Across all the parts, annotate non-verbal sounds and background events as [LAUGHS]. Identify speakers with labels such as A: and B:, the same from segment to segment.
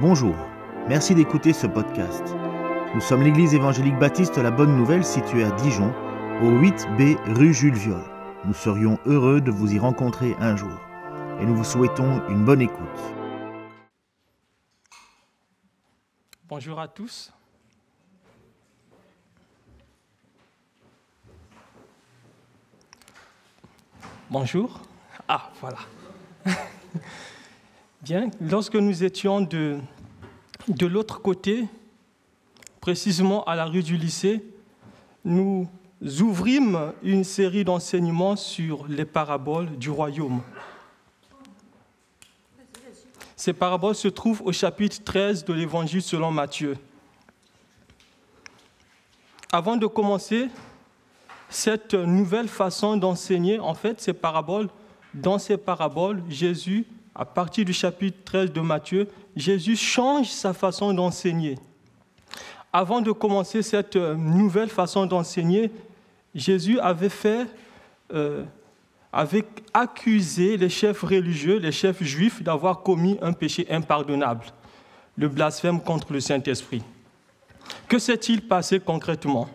A: Bonjour, merci d'écouter ce podcast. Nous sommes l'église évangélique baptiste La Bonne Nouvelle située à Dijon, au 8B rue Jules Viol. Nous serions heureux de vous y rencontrer un jour et nous vous souhaitons une bonne écoute.
B: Bonjour à tous. Bonjour. Ah, voilà. [LAUGHS] Bien, lorsque nous étions de, de l'autre côté, précisément à la rue du lycée, nous ouvrîmes une série d'enseignements sur les paraboles du royaume. Ces paraboles se trouvent au chapitre 13 de l'Évangile selon Matthieu. Avant de commencer cette nouvelle façon d'enseigner, en fait, ces paraboles, dans ces paraboles, Jésus, à partir du chapitre 13 de Matthieu, Jésus change sa façon d'enseigner. Avant de commencer cette nouvelle façon d'enseigner, Jésus avait fait, euh, accusé les chefs religieux, les chefs juifs, d'avoir commis un péché impardonnable, le blasphème contre le Saint-Esprit. Que s'est-il passé concrètement?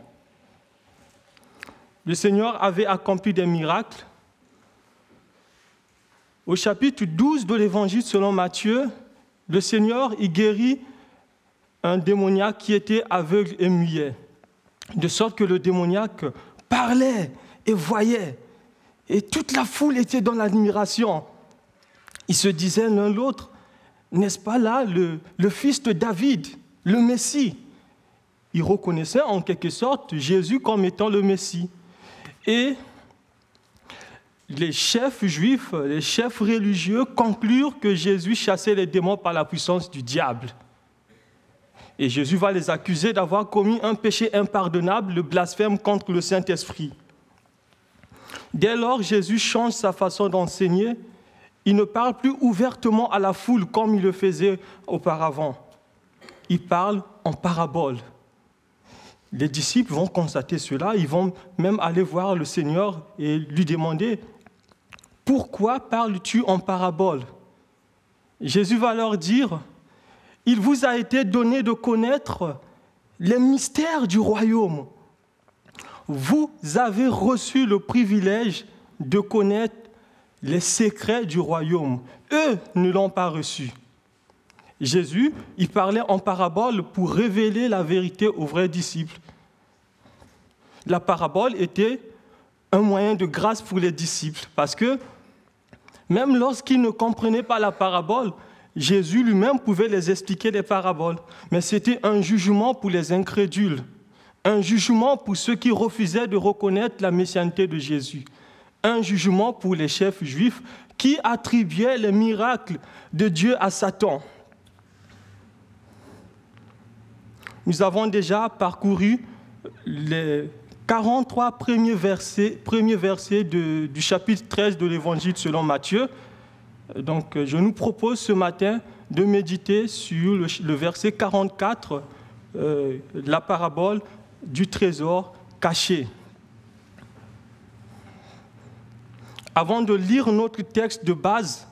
B: Le Seigneur avait accompli des miracles. Au chapitre 12 de l'Évangile selon Matthieu, le Seigneur y guérit un démoniaque qui était aveugle et muet, de sorte que le démoniaque parlait et voyait. Et toute la foule était dans l'admiration. Ils se disaient l'un l'autre, n'est-ce pas là le, fils de David, le Messie? Ils reconnaissaient en quelque sorte Jésus comme étant le Messie. Les chefs juifs, les chefs religieux conclurent que Jésus chassait les démons par la puissance du diable. Et Jésus va les accuser d'avoir commis un péché impardonnable, le blasphème contre le Saint-Esprit. Dès lors, Jésus change sa façon d'enseigner. Il ne parle plus ouvertement à la foule comme il le faisait auparavant. Il parle en parabole. Les disciples vont constater cela, ils vont même aller voir le Seigneur et lui demander, pourquoi parles-tu en parabole? Jésus va leur dire, il vous a été donné de connaître les mystères du royaume. Vous avez reçu le privilège de connaître les secrets du royaume. Eux ne l'ont pas reçu. Jésus, il parlait en parabole pour révéler la vérité aux vrais disciples. La parabole était un moyen de grâce pour les disciples parce que même lorsqu'ils ne comprenaient pas la parabole, Jésus lui-même pouvait les expliquer les paraboles, mais c'était un jugement pour les incrédules, un jugement pour ceux qui refusaient de reconnaître la messianité de Jésus, un jugement pour les chefs juifs qui attribuaient les miracles de Dieu à Satan. Nous avons déjà parcouru les 43 premiers versets, premiers versets du chapitre 13 de l'Évangile selon Matthieu. Donc, je nous propose ce matin de méditer sur le, verset 44 euh, la parabole du trésor caché. Avant de lire notre texte de base,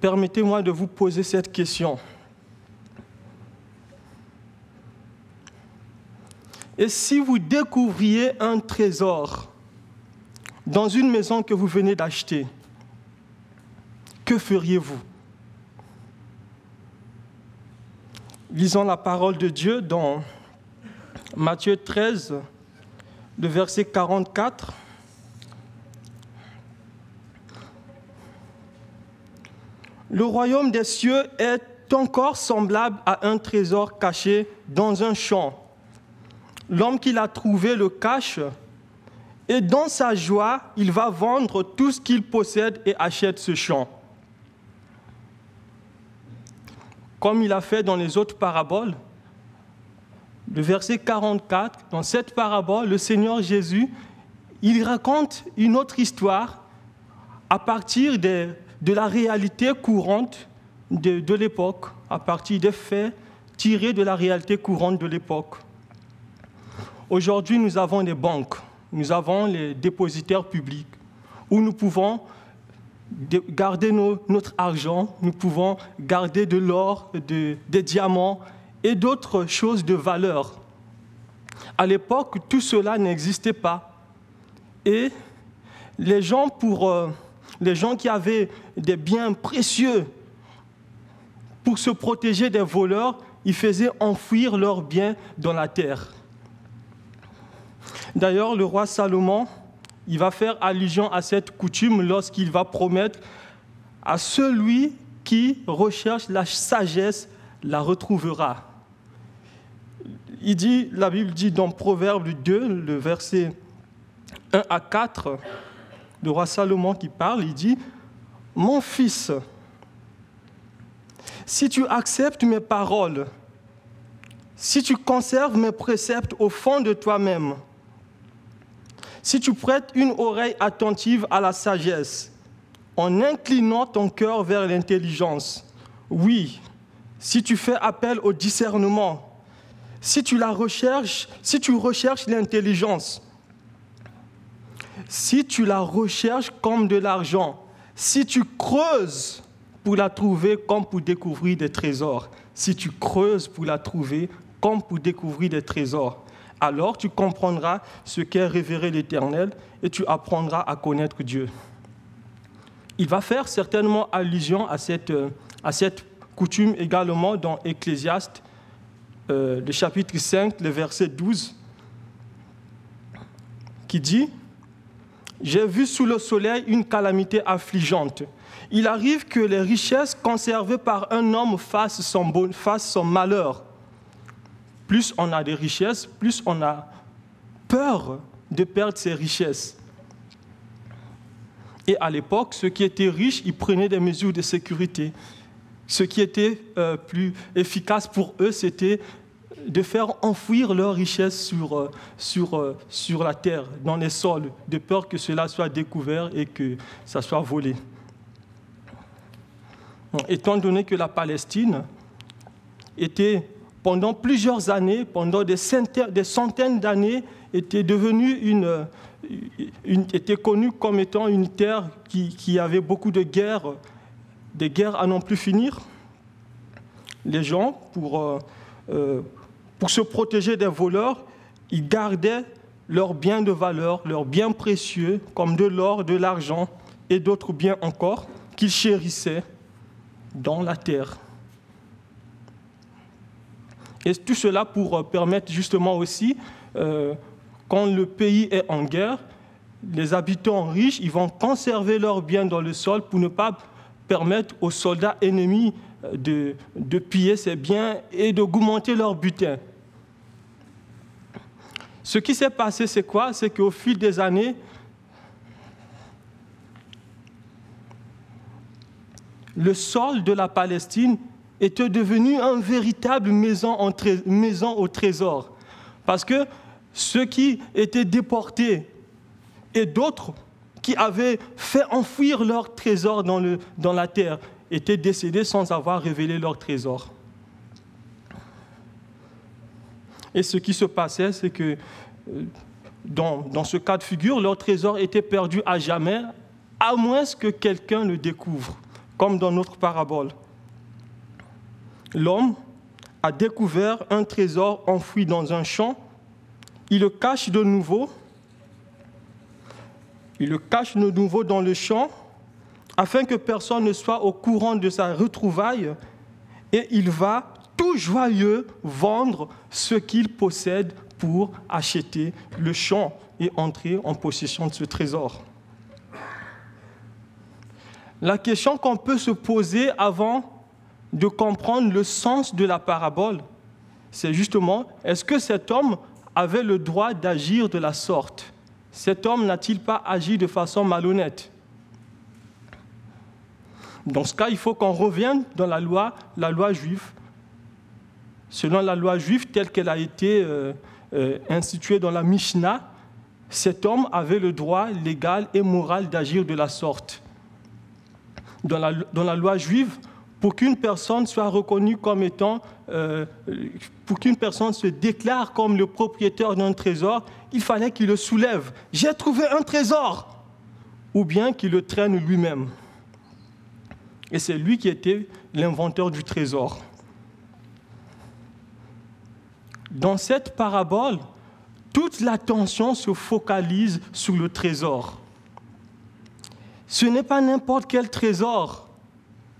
B: permettez-moi de vous poser cette question. Et si vous découvriez un trésor dans une maison que vous venez d'acheter, que feriez-vous? Lisons la parole de Dieu dans Matthieu 13, le verset 44. Le royaume des cieux est encore semblable à un trésor caché dans un champ. L'homme qui l'a trouvé le cache et dans sa joie, il va vendre tout ce qu'il possède et achète ce champ. Comme il a fait dans les autres paraboles, le verset 44, dans cette parabole, le Seigneur Jésus, il raconte une autre histoire à partir de, la réalité courante de l'époque, à partir des faits tirés de la réalité courante de l'époque. Aujourd'hui, nous avons des banques, nous avons les dépositaires publics, où nous pouvons garder notre argent, nous pouvons garder de l'or, des diamants et d'autres choses de valeur. À l'époque, tout cela n'existait pas. Et les gens, pour, euh, les gens qui avaient des biens précieux, pour se protéger des voleurs, ils faisaient enfouir leurs biens dans la terre. D'ailleurs, le roi Salomon, il va faire allusion à cette coutume lorsqu'il va promettre à celui qui recherche la sagesse la retrouvera. Il dit, la Bible dit dans Proverbe 2, le verset 1 à 4, le roi Salomon qui parle, il dit, Mon fils, si tu acceptes mes paroles, si tu conserves mes préceptes au fond de toi-même, si tu prêtes une oreille attentive à la sagesse, en inclinant ton cœur vers l'intelligence, oui, si tu fais appel au discernement, si tu la recherches, si tu recherches l'intelligence, si tu la recherches comme de l'argent, si tu creuses pour la trouver comme pour découvrir des trésors, si tu creuses pour la trouver comme pour découvrir des trésors, alors tu comprendras ce qu'est révérer l'Éternel et tu apprendras à connaître Dieu. Il va faire certainement allusion à cette, à cette coutume également dans Ecclésiaste, euh, le chapitre 5, le verset 12, qui dit, J'ai vu sous le soleil une calamité affligeante. Il arrive que les richesses conservées par un homme fassent son, fassent son malheur plus on a des richesses, plus on a peur de perdre ses richesses. Et à l'époque, ceux qui étaient riches, ils prenaient des mesures de sécurité. Ce qui était euh, plus efficace pour eux, c'était de faire enfouir leurs richesses sur, euh, euh, sur la terre, dans les sols, de peur que cela soit découvert et que ça soit volé. Étant donné que la Palestine était pendant plusieurs années, pendant des centaines, d'années, était devenue une, était connue comme étant une terre qui, avait beaucoup de guerres, des guerres à n'en plus finir. Les gens, pour, euh, euh, pour se protéger des voleurs, ils gardaient leurs biens de valeur, leurs biens précieux, comme de l'or, de l'argent et d'autres biens encore, qu'ils chérissaient dans la terre. Et tout cela pour euh, permettre justement aussi, euh, quand le pays est en guerre, les habitants riches, ils vont conserver leurs biens dans le sol pour ne pas permettre aux soldats ennemis euh, de, de piller ces biens et d'augmenter leur butin. Ce qui s'est passé, c'est quoi? C'est qu'au fil des années, le sol de la Palestine était devenu une véritable maison, au trésor. Parce que ceux qui étaient déportés et d'autres qui avaient fait enfouir leur trésor dans la terre étaient décédés sans avoir révélé leur trésor. Et ce qui se passait, c'est que euh, dans, dans, ce cas de figure, leur trésor était perdu à jamais, à moins que quelqu'un le découvre, comme dans notre parabole l'homme a découvert un trésor enfoui dans un champ, il le cache de nouveau, il le cache de nouveau dans le champ, afin que personne ne soit au courant de sa retrouvaille, et il va tout joyeux vendre ce qu'il possède pour acheter le champ et entrer en possession de ce trésor. La question qu'on peut se poser avant de comprendre le sens de la parabole, c'est justement, est-ce que cet homme avait le droit d'agir de la sorte? Cet homme n'a-t-il pas agi de façon malhonnête? Dans ce cas, il faut qu'on revienne dans la loi, la loi juive. Selon la loi juive telle qu'elle a été euh, euh, instituée dans la Mishnah, cet homme avait le droit légal et moral d'agir de la sorte. Dans la, dans la loi juive, pour qu'une personne soit reconnue comme étant, euh, pour qu'une personne se déclare comme le propriétaire d'un trésor, il fallait qu'il le soulève. J'ai trouvé un trésor Ou bien qu'il le traîne lui-même. Et c'est lui qui était l'inventeur du trésor. Dans cette parabole, toute l'attention se focalise sur le trésor. Ce n'est pas n'importe quel trésor,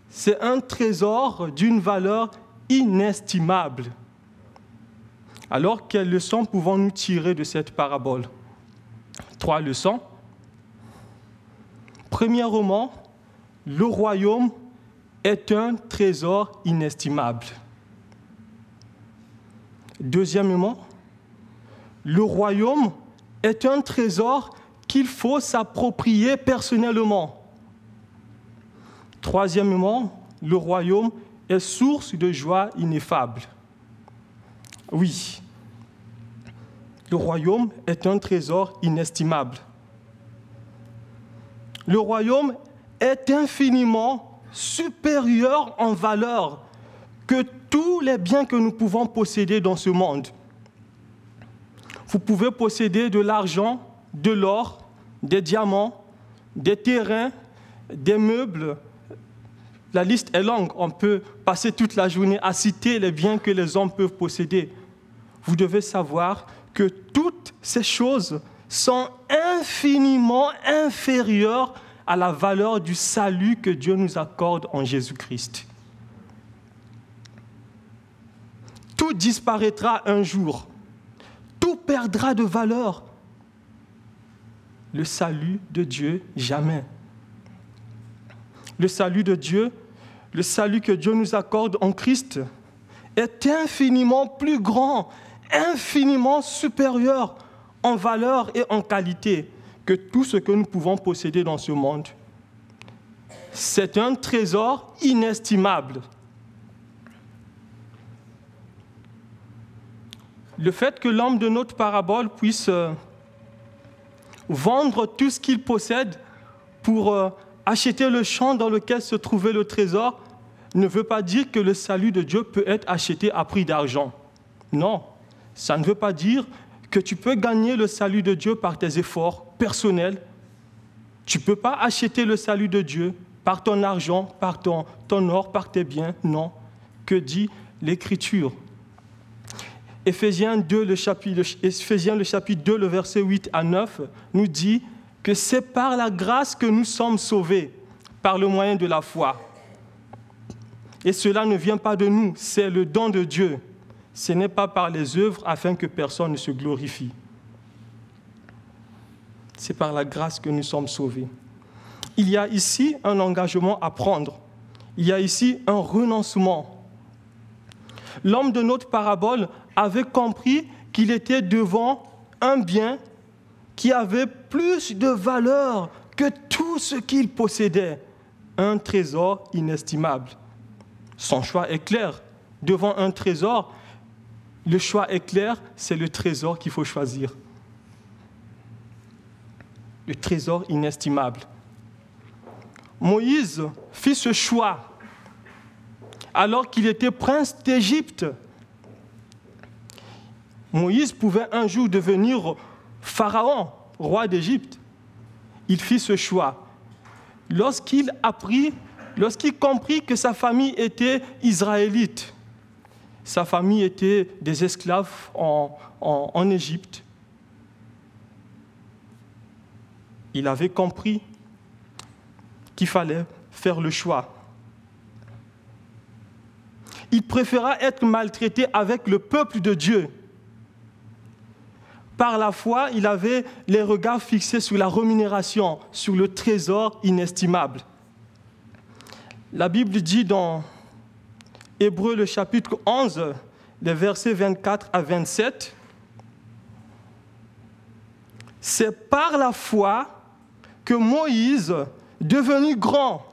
B: c'est un trésor d'une valeur inestimable. Alors, quelles leçons pouvons-nous tirer de cette parabole? Trois leçons. Premièrement, le royaume est un trésor inestimable. Deuxièmement, le royaume est un trésor qu'il faut s'approprier personnellement. Troisièmement, le royaume est source de joie ineffable. Oui, le royaume est un trésor inestimable. Le royaume est infiniment supérieur en valeur que tous les biens que nous pouvons posséder dans ce monde. Vous pouvez posséder de l'argent, de l'or, des diamants, des terrains, des meubles. La liste est longue. On peut passer toute la journée à citer les biens que les hommes peuvent posséder. Vous devez savoir que toutes ces choses sont infiniment inférieures à la valeur du salut que Dieu nous accorde en Jésus-Christ. Tout disparaîtra un jour. Tout perdra de valeur. Le salut de Dieu, jamais. Le salut de Dieu, le salut que Dieu nous accorde en Christ, est infiniment plus grand, infiniment supérieur en valeur et en qualité que tout ce que nous pouvons posséder dans ce monde. C'est un trésor inestimable. Le fait que l'homme de notre parabole puisse euh, vendre tout ce qu'il possède pour euh, acheter le champ dans lequel se trouvait le trésor ne veut pas dire que le salut de Dieu peut être acheté à prix d'argent. Non, ça ne veut pas dire que tu peux gagner le salut de Dieu par tes efforts personnels. Tu ne peux pas acheter le salut de Dieu par ton argent, par ton, ton or, par tes biens. Non. Que dit l'Écriture? Éphésiens, 2, le chapitre, Éphésiens le chapitre 2, le verset 8 à 9, nous dit que c'est par la grâce que nous sommes sauvés, par le moyen de la foi. Et cela ne vient pas de nous, c'est le don de Dieu ce n'est pas par les œuvres afin que personne ne se glorifie. C'est par la grâce que nous sommes sauvés. Il y a ici un engagement à prendre. Il y a ici un renoncement. L'homme de notre parabole avait compris qu'il était devant un bien qui avait plus de valeur que tout ce qu'il possédait, un trésor inestimable. Son choix est clair. Devant un trésor, le choix est clair, c'est le trésor qu'il faut choisir. Le trésor inestimable. Moïse fit ce choix alors qu'il était prince d'Égypte. Moïse pouvait un jour devenir pharaon, roi d'Égypte. Il fit ce choix. Lorsqu'il apprit, lorsqu'il comprit que sa famille était israélite, sa famille était des esclaves en, Égypte. Il avait compris qu'il fallait faire le choix. Il préféra être maltraité avec le peuple de Dieu. Par la foi, il avait les regards fixés sur la rémunération, sur le trésor inestimable. La Bible dit dans Hébreu le chapitre 11, les versets 24 à 27. C'est par la foi que Moïse, devenu grand,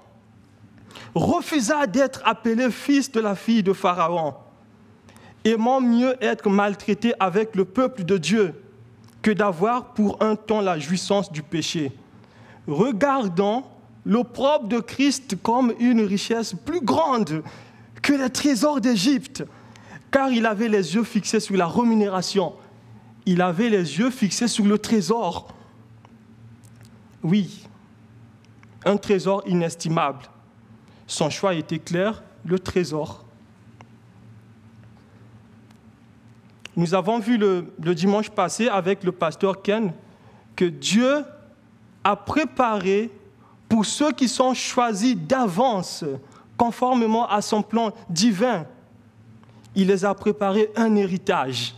B: refusa d'être appelé fils de la fille de Pharaon, aimant mieux être maltraité avec le peuple de Dieu que d'avoir pour un temps la jouissance du péché. Regardant l'opprobre de Christ comme une richesse plus grande que les trésors d'Égypte, car il avait les yeux fixés sur la rémunération. Il avait les yeux fixés sur le trésor. Oui, un trésor inestimable. Son choix était clair, le trésor. Nous avons vu le, dimanche passé avec le pasteur Ken que Dieu a préparé pour ceux qui sont choisis d'avance, conformément à son plan divin, il les a préparés un héritage,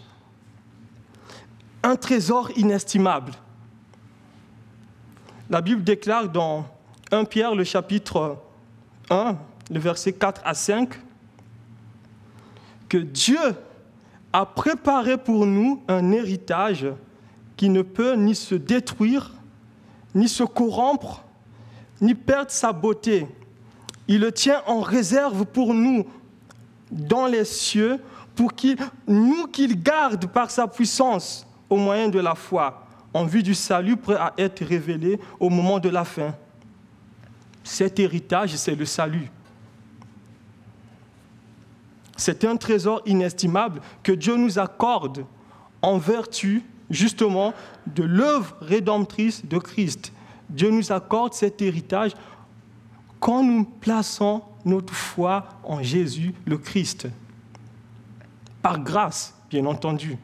B: un trésor inestimable. La Bible déclare dans 1 Pierre, le chapitre 1, le verset 4 à 5, que Dieu a préparé pour nous un héritage qui ne peut ni se détruire, ni se corrompre, ni perdre sa beauté. Il le tient en réserve pour nous dans les cieux, pour qu'il, nous qu'il garde par sa puissance au moyen de la foi, en vue du salut prêt à être révélé au moment de la fin. Cet héritage, c'est le salut. C'est un trésor inestimable que Dieu nous accorde en vertu justement de l'œuvre rédemptrice de Christ. Dieu nous accorde cet héritage quand nous plaçons notre foi en Jésus le Christ. Par grâce, bien entendu.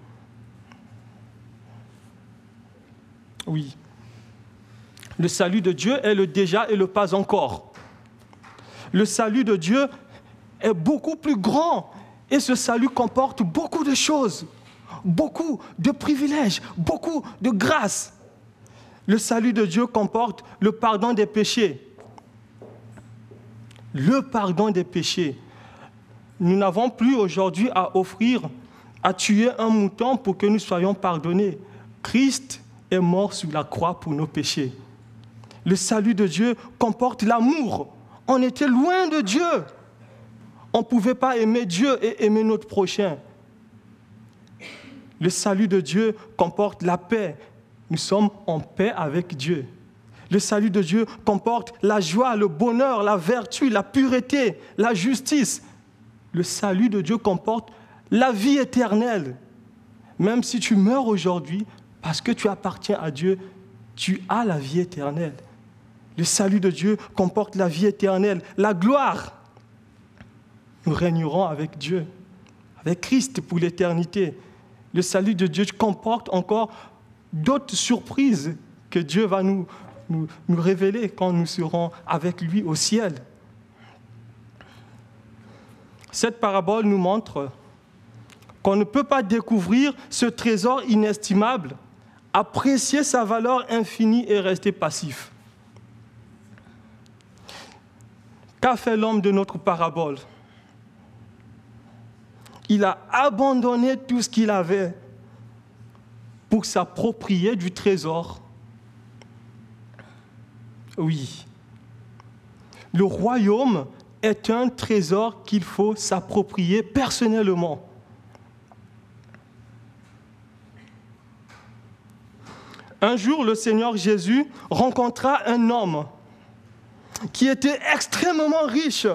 B: Oui. Le salut de Dieu est le déjà et le pas encore. Le salut de Dieu est beaucoup plus grand. Et ce salut comporte beaucoup de choses, beaucoup de privilèges, beaucoup de grâces. Le salut de Dieu comporte le pardon des péchés. Le pardon des péchés. Nous n'avons plus aujourd'hui à offrir, à tuer un mouton pour que nous soyons pardonnés. Christ est mort sur la croix pour nos péchés. Le salut de Dieu comporte l'amour. On était loin de Dieu. On ne pouvait pas aimer Dieu et aimer notre prochain. Le salut de Dieu comporte la paix. Nous sommes en paix avec Dieu. Le salut de Dieu comporte la joie, le bonheur, la vertu, la pureté, la justice. Le salut de Dieu comporte la vie éternelle. Même si tu meurs aujourd'hui, parce que tu appartiens à Dieu, tu as la vie éternelle. Le salut de Dieu comporte la vie éternelle, la gloire nous régnerons avec Dieu, avec Christ pour l'éternité. Le salut de Dieu comporte encore d'autres surprises que Dieu va nous, nous, révéler quand nous serons avec lui au ciel. Cette parabole nous montre qu'on ne peut pas découvrir ce trésor inestimable, apprécier sa valeur infinie et rester passif. Qu'a fait l'homme de notre parabole? Il a abandonné tout ce qu'il avait pour s'approprier du trésor. Oui. Le royaume est un trésor qu'il faut s'approprier personnellement. Un jour, le Seigneur Jésus rencontra un homme qui était extrêmement riche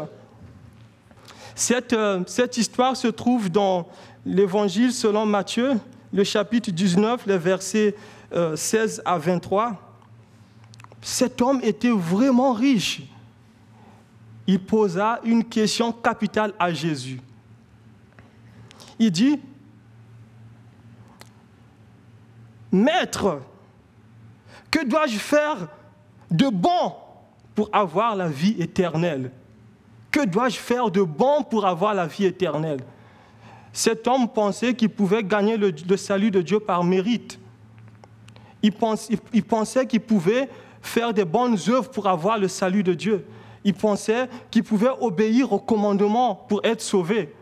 B: euh, cette, histoire se trouve dans l'Évangile selon Matthieu, le chapitre 19, les versets 16 euh, à 23. Cet homme était vraiment riche. Il posa une question capitale à Jésus. Il dit, Maître, que dois-je faire de bon pour avoir la vie éternelle? Que dois-je faire de bon pour avoir la vie éternelle? Cet homme pensait qu'il pouvait gagner le, salut de Dieu par mérite. Il, il pensait qu'il pouvait faire des bonnes œuvres pour avoir le salut de Dieu. Il pensait qu'il pouvait obéir au commandement pour être sauvé.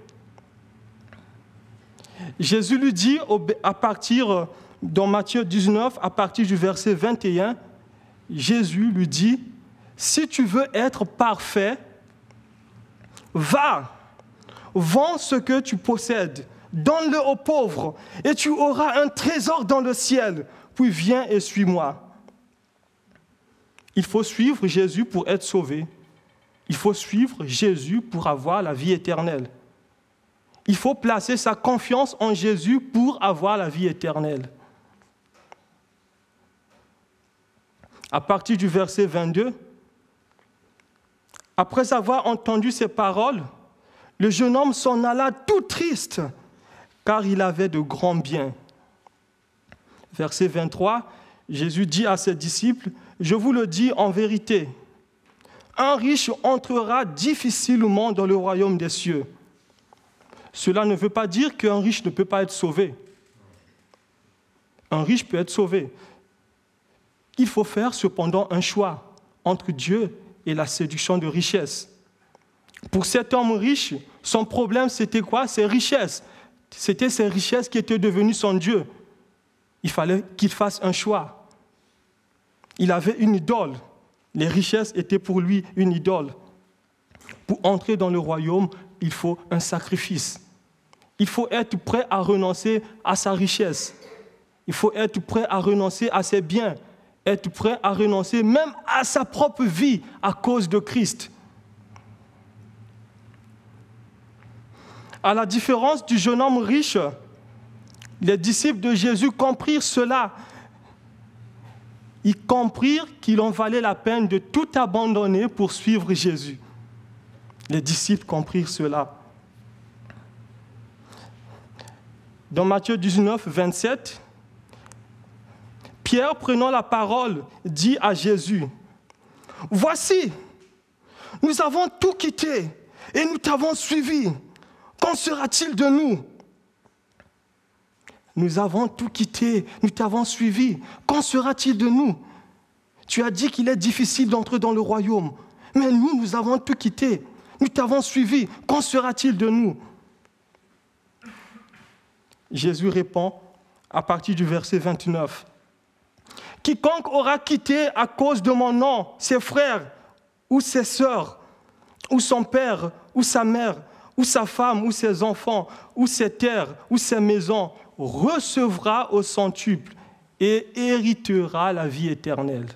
B: Jésus lui dit à partir, dans Matthieu 19, à partir du verset 21, Jésus lui dit, si tu veux être parfait, Va, vends ce que tu possèdes, donne-le aux pauvres, et tu auras un trésor dans le ciel. Puis viens et suis-moi. Il faut suivre Jésus pour être sauvé. Il faut suivre Jésus pour avoir la vie éternelle. Il faut placer sa confiance en Jésus pour avoir la vie éternelle. À partir du verset 22, Après avoir entendu ces paroles, le jeune homme s'en alla tout triste, car il avait de grands biens. Verset 23, Jésus dit à ses disciples, Je vous le dis en vérité, un riche entrera difficilement dans le royaume des cieux. Cela ne veut pas dire qu'un riche ne peut pas être sauvé. Un riche peut être sauvé. Il faut faire cependant un choix entre Dieu et la séduction de richesse. Pour cet homme riche, son problème, c'était quoi? Ses richesses. C'était ses richesses qui étaient devenues son Dieu. Il fallait qu'il fasse un choix. Il avait une idole. Les richesses étaient pour lui une idole. Pour entrer dans le royaume, il faut un sacrifice. Il faut être prêt à renoncer à sa richesse. Il faut être prêt à renoncer à ses biens, être prêt à renoncer même à sa propre vie à cause de Christ. À la différence du jeune homme riche, les disciples de Jésus comprirent cela. Ils comprirent qu'il en valait la peine de tout abandonner pour suivre Jésus. Les disciples comprirent cela. Dans Matthieu 19, 27, Pierre, prenant la parole, dit à Jésus, Voici, nous avons tout quitté et nous t'avons suivi. Qu'en sera-t-il de nous? Nous avons tout quitté, nous t'avons suivi. Qu'en sera-t-il de nous? Tu as dit qu'il est difficile d'entrer dans le royaume, mais nous, nous avons tout quitté, nous t'avons suivi. Qu'en sera-t-il de nous? Jésus répond à partir du verset 29. Quiconque aura quitté à cause de mon nom ses frères ou ses sœurs, ou son père ou sa mère, ou sa femme ou ses enfants, ou ses terres ou ses maisons, recevra au centuple et héritera la vie éternelle.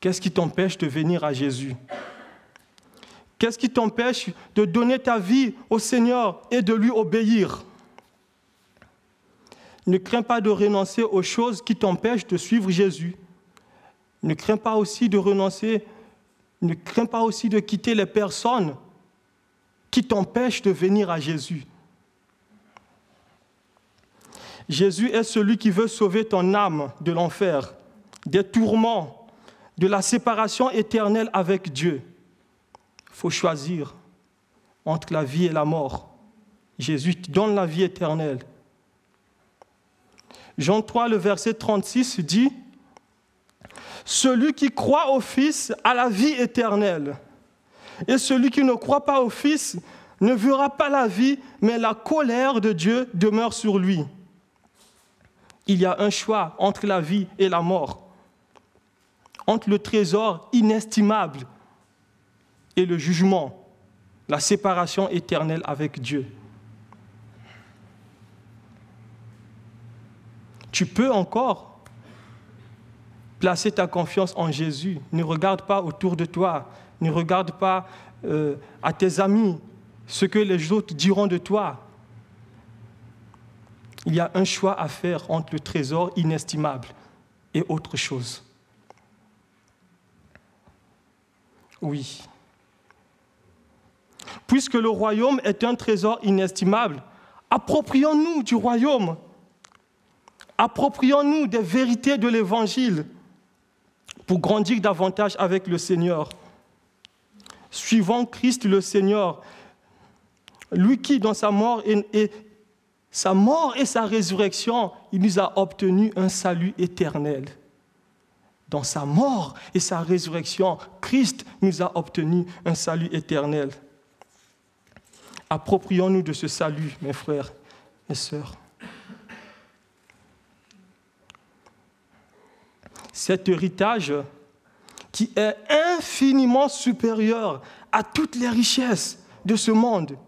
B: Qu'est-ce qui t'empêche de venir à Jésus? Qu'est-ce qui t'empêche de donner ta vie au Seigneur et de lui obéir? Ne crains pas de renoncer aux choses qui t'empêchent de suivre Jésus. Ne crains pas aussi de renoncer, ne crains pas aussi de quitter les personnes qui t'empêchent de venir à Jésus. Jésus est celui qui veut sauver ton âme de l'enfer, des tourments, de la séparation éternelle avec Dieu faut choisir entre la vie et la mort. Jésus donne la vie éternelle. Jean 3, le verset 36 dit, Celui qui croit au Fils a la vie éternelle, et celui qui ne croit pas au Fils ne verra pas la vie, mais la colère de Dieu demeure sur lui. Il y a un choix entre la vie et la mort, entre le trésor inestimable et le jugement, la séparation éternelle avec Dieu. Tu peux encore placer ta confiance en Jésus. Ne regarde pas autour de toi, ne regarde pas euh, à tes amis ce que les autres diront de toi. Il y a un choix à faire entre le trésor inestimable et autre chose. Oui. Puisque le royaume est un trésor inestimable, approprions-nous du royaume. Approprions-nous des vérités de l'Évangile pour grandir davantage avec le Seigneur. Suivons Christ le Seigneur, lui qui, dans sa mort et, sa mort et sa résurrection, il nous a obtenu un salut éternel. Dans sa mort et sa résurrection, Christ nous a obtenu un salut éternel. Approprions-nous de ce salut, mes frères et sœurs. Cet héritage qui est infiniment supérieur à toutes les richesses de ce monde.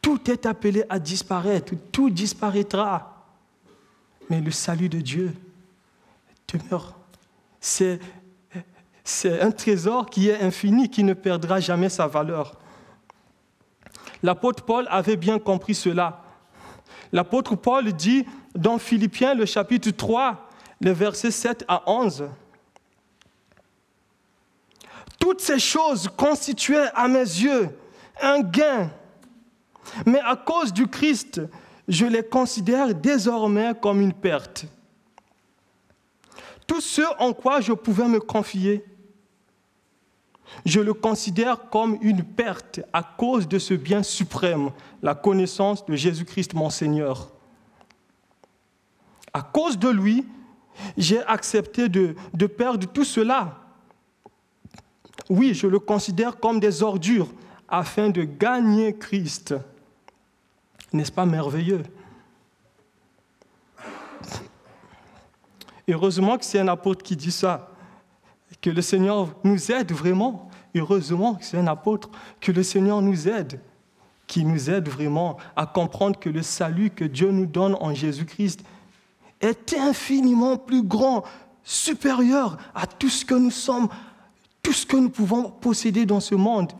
B: Tout est appelé à disparaître, tout disparaîtra. Mais le salut de Dieu demeure. C'est, un trésor qui est infini, qui ne perdra jamais sa valeur. L'apôtre Paul avait bien compris cela. L'apôtre Paul dit dans Philippiens, le chapitre 3, les versets 7 à 11, toutes ces choses constituaient à mes yeux un gain. Mais à cause du Christ, je les considère désormais comme une perte. Tout ce en quoi je pouvais me confier, je le considère comme une perte à cause de ce bien suprême, la connaissance de Jésus-Christ mon Seigneur. À cause de lui, j'ai accepté de, de, perdre tout cela. Oui, je le considère comme des ordures afin de gagner Christ. N'est-ce pas merveilleux? Heureusement que c'est un apôtre qui dit ça, que le Seigneur nous aide vraiment. Heureusement que c'est un apôtre, que le Seigneur nous aide, qui nous aide vraiment à comprendre que le salut que Dieu nous donne en Jésus-Christ est infiniment plus grand, supérieur à tout ce que nous sommes, tout ce que nous pouvons posséder dans ce monde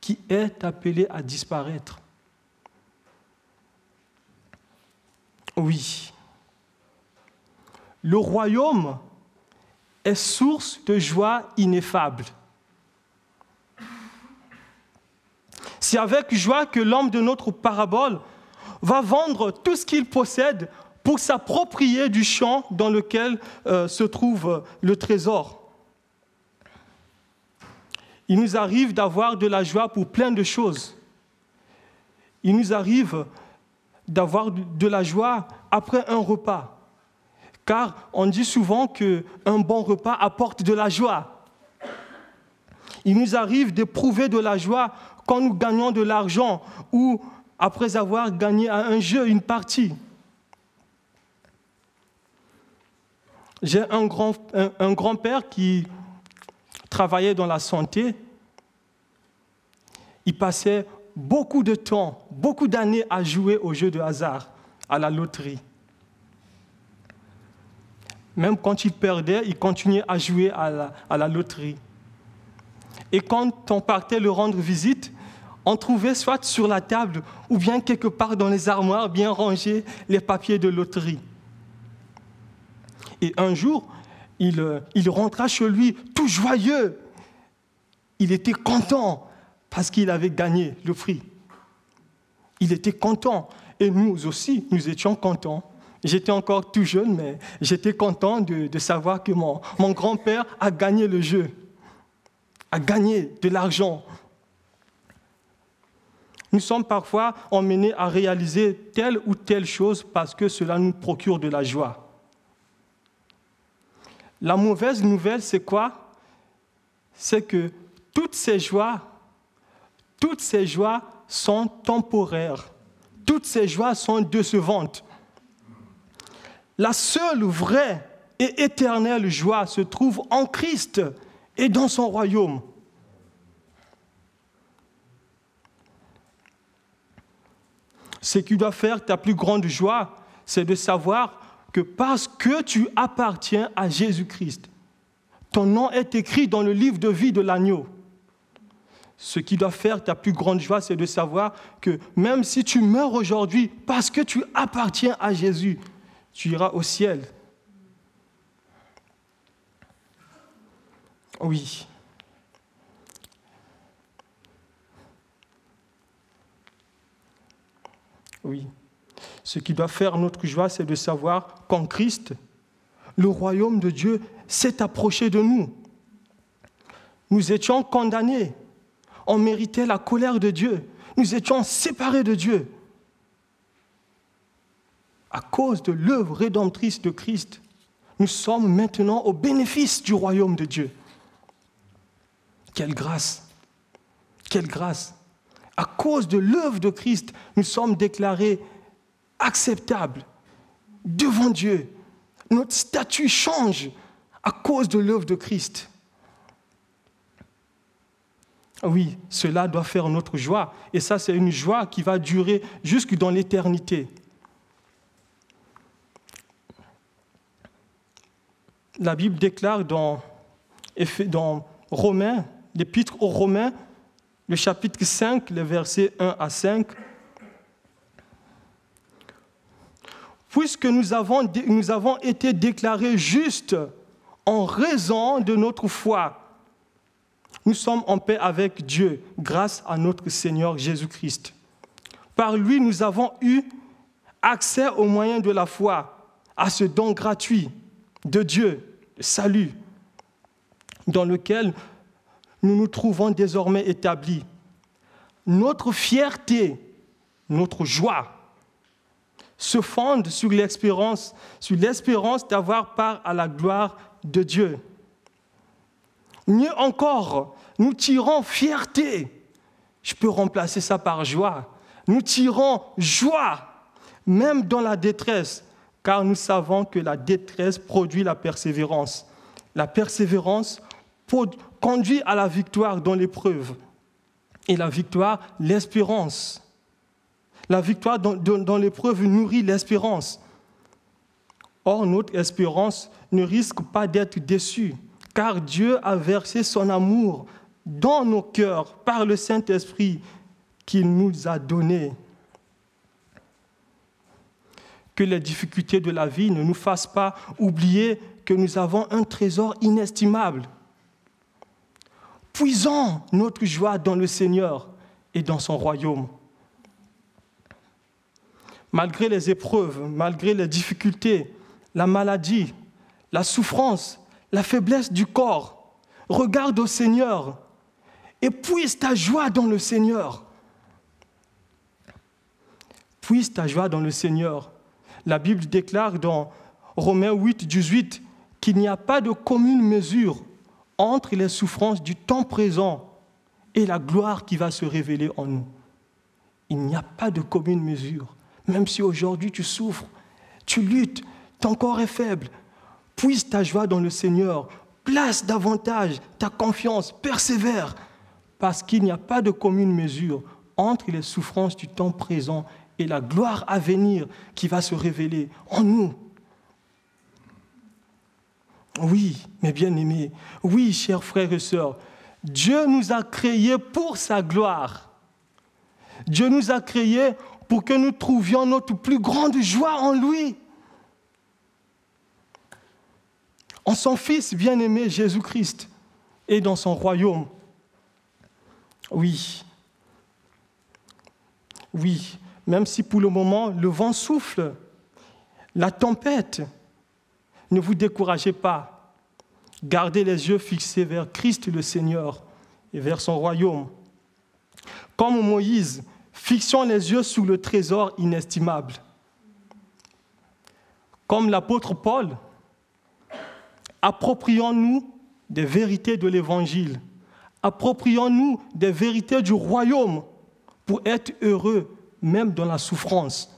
B: qui est appelé à disparaître. Oui, le royaume est source de joie ineffable. C'est avec joie que l'homme de notre parabole va vendre tout ce qu'il possède pour s'approprier du champ dans lequel euh, se trouve le trésor. Il nous arrive d'avoir de la joie pour plein de choses. Il nous arrive d'avoir de la joie après un repas. Car on dit souvent qu'un bon repas apporte de la joie. Il nous arrive d'éprouver de la joie quand nous gagnons de l'argent ou après avoir gagné à un jeu une partie. J'ai un, grand, un grand-père qui travaillait dans la santé. Il passait beaucoup de temps, beaucoup d'années à jouer au jeu de hasard, à la loterie. Même quand il perdait, il continuait à jouer à la, à la loterie. Et quand on partait le rendre visite, on trouvait soit sur la table ou bien quelque part dans les armoires bien rangés les papiers de loterie. Et un jour, il, euh, il rentra chez lui tout joyeux. Il était content parce qu'il avait gagné le prix. Il était content. Et nous aussi, nous étions contents. J'étais encore tout jeune, mais j'étais content de, savoir que mon, mon grand-père a gagné le jeu, a gagné de l'argent. Nous sommes parfois emmenés à réaliser telle ou telle chose parce que cela nous procure de la joie. La mauvaise nouvelle, c'est quoi? C'est que toutes ces joies, toutes ces joies sont temporaires. Toutes ces joies sont décevantes. La seule vraie et éternelle joie se trouve en Christ et dans son royaume. Ce qui doit faire ta plus grande joie, c'est de savoir que parce que tu appartiens à Jésus-Christ, ton nom est écrit dans le livre de vie de l'agneau. Ce qui doit faire ta plus grande joie, c'est de savoir que même si tu meurs aujourd'hui parce que tu appartiens à Jésus, tu iras au ciel. Oui. Oui. Ce qui doit faire notre joie, c'est de savoir qu'en Christ, le royaume de Dieu s'est approché de nous. Nous étions condamnés. On méritait la colère de Dieu. Nous étions séparés de Dieu à cause de l'œuvre rédemptrice de Christ, nous sommes maintenant au bénéfice du royaume de Dieu. Quelle grâce Quelle grâce À cause de l'œuvre de Christ, nous sommes déclarés acceptables devant Dieu. Notre statut change à cause de l'œuvre de Christ. Oui, cela doit faire notre joie. Et ça, c'est une joie qui va durer jusque dans l'éternité. la Bible déclare dans, dans Romains, l'épître aux Romains, le chapitre 5, les versets 1 à 5. Puisque nous avons, été déclarés justes en raison de notre foi, nous sommes en paix avec Dieu grâce à notre Seigneur Jésus-Christ. Par lui, nous avons eu accès aux moyens de la foi, à ce don gratuit de Dieu, le salut, dans lequel nous nous trouvons désormais établis. Notre fierté, notre joie se fonde sur l'espérance, sur l'espérance d'avoir part à la gloire de Dieu. Mieux encore, nous tirons fierté. Je peux remplacer ça par joie. Nous tirons joie, même dans la détresse, car nous savons que la détresse produit la persévérance. La persévérance conduit à la victoire dans l'épreuve. Et la victoire, l'espérance. La victoire dans, l'épreuve nourrit l'espérance. Or, notre espérance ne risque pas d'être déçue, car Dieu a versé son amour dans nos cœurs par le Saint-Esprit qu'il nous a donné. Que les difficultés de la vie ne nous fassent pas oublier que nous avons un trésor inestimable. Puisons notre joie dans le Seigneur et dans son royaume. Malgré les épreuves, malgré les difficultés, la maladie, la souffrance, la faiblesse du corps, regarde au Seigneur et puise ta joie dans le Seigneur. Puise ta joie dans le Seigneur. La Bible déclare dans Romains 8, 18 qu'il n'y a pas de commune mesure entre les souffrances du temps présent et la gloire qui va se révéler en nous. Il n'y a pas de commune mesure. Même si aujourd'hui tu souffres, tu luttes, ton corps est faible, puise ta joie dans le Seigneur, place davantage ta confiance, persévère, parce qu'il n'y a pas de commune mesure entre les souffrances du temps présent et la gloire à venir qui va se révéler en nous. Oui, mes bien-aimés, oui, chers frères et sœurs, Dieu nous a créés pour sa gloire. Dieu nous a créés pour que nous trouvions notre plus grande joie en lui. En son Fils bien-aimé Jésus-Christ et dans son royaume. Oui. Oui, même si pour le moment le vent souffle, la tempête, ne vous découragez pas. Gardez les yeux fixés vers Christ le Seigneur et vers son royaume. Comme Moïse, fixons les yeux sur le trésor inestimable. Comme l'apôtre Paul, approprions-nous des vérités de l'Évangile. Approprions-nous des vérités du royaume pour être heureux même dans la souffrance.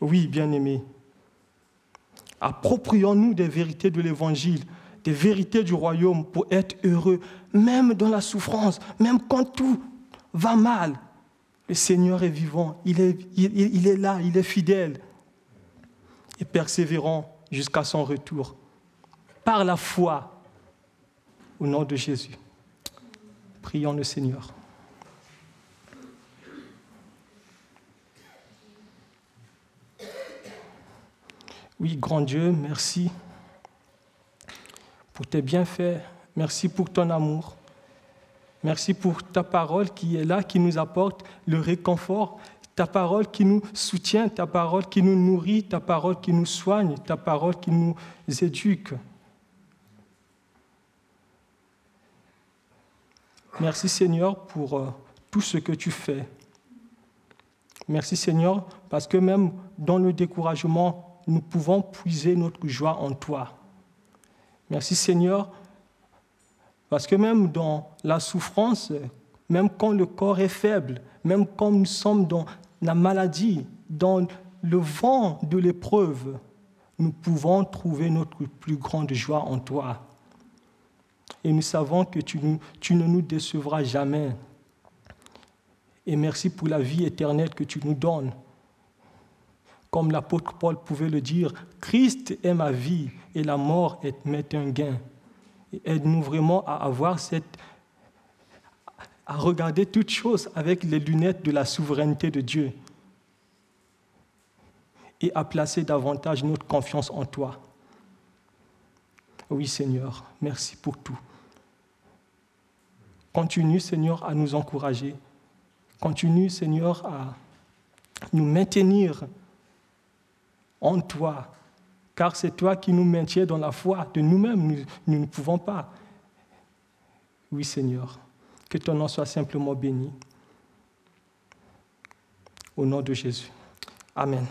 B: Oui, bien-aimés, approprions-nous des vérités de l'Évangile, des vérités du royaume pour être heureux, même dans la souffrance, même quand tout va mal. Le Seigneur est vivant, il est, il est là, il est fidèle et persévérant jusqu'à son retour. Par la foi, au nom de Jésus. Prions le Seigneur. Oui, grand Dieu, merci pour tes bienfaits, merci pour ton amour, merci pour ta parole qui est là, qui nous apporte le réconfort, ta parole qui nous soutient, ta parole qui nous nourrit, ta parole qui nous soigne, ta parole qui nous éduque. Merci Seigneur pour euh, tout ce que tu fais. Merci Seigneur parce que même dans le découragement, nous pouvons puiser notre joie en toi. Merci Seigneur, parce que même dans la souffrance, même quand le corps est faible, même quand nous sommes dans la maladie, dans le vent de l'épreuve, nous pouvons trouver notre plus grande joie en toi. Et nous savons que tu, ne nous décevras jamais. Et merci pour la vie éternelle que tu nous donnes comme l'apôtre Paul pouvait le dire, Christ est ma vie et la mort est un gain. Aide-nous vraiment à avoir cette à regarder toutes choses avec les lunettes de la souveraineté de Dieu et à placer davantage notre confiance en toi. Oui Seigneur, merci pour tout. Continue, Seigneur, à nous encourager. Continue, Seigneur, à nous maintenir en toi, car c'est toi qui nous maintiens dans la foi. De nous-mêmes, nous, ne pouvons pas. Oui, Seigneur, que ton nom soit simplement béni. Au nom de Jésus. Amen.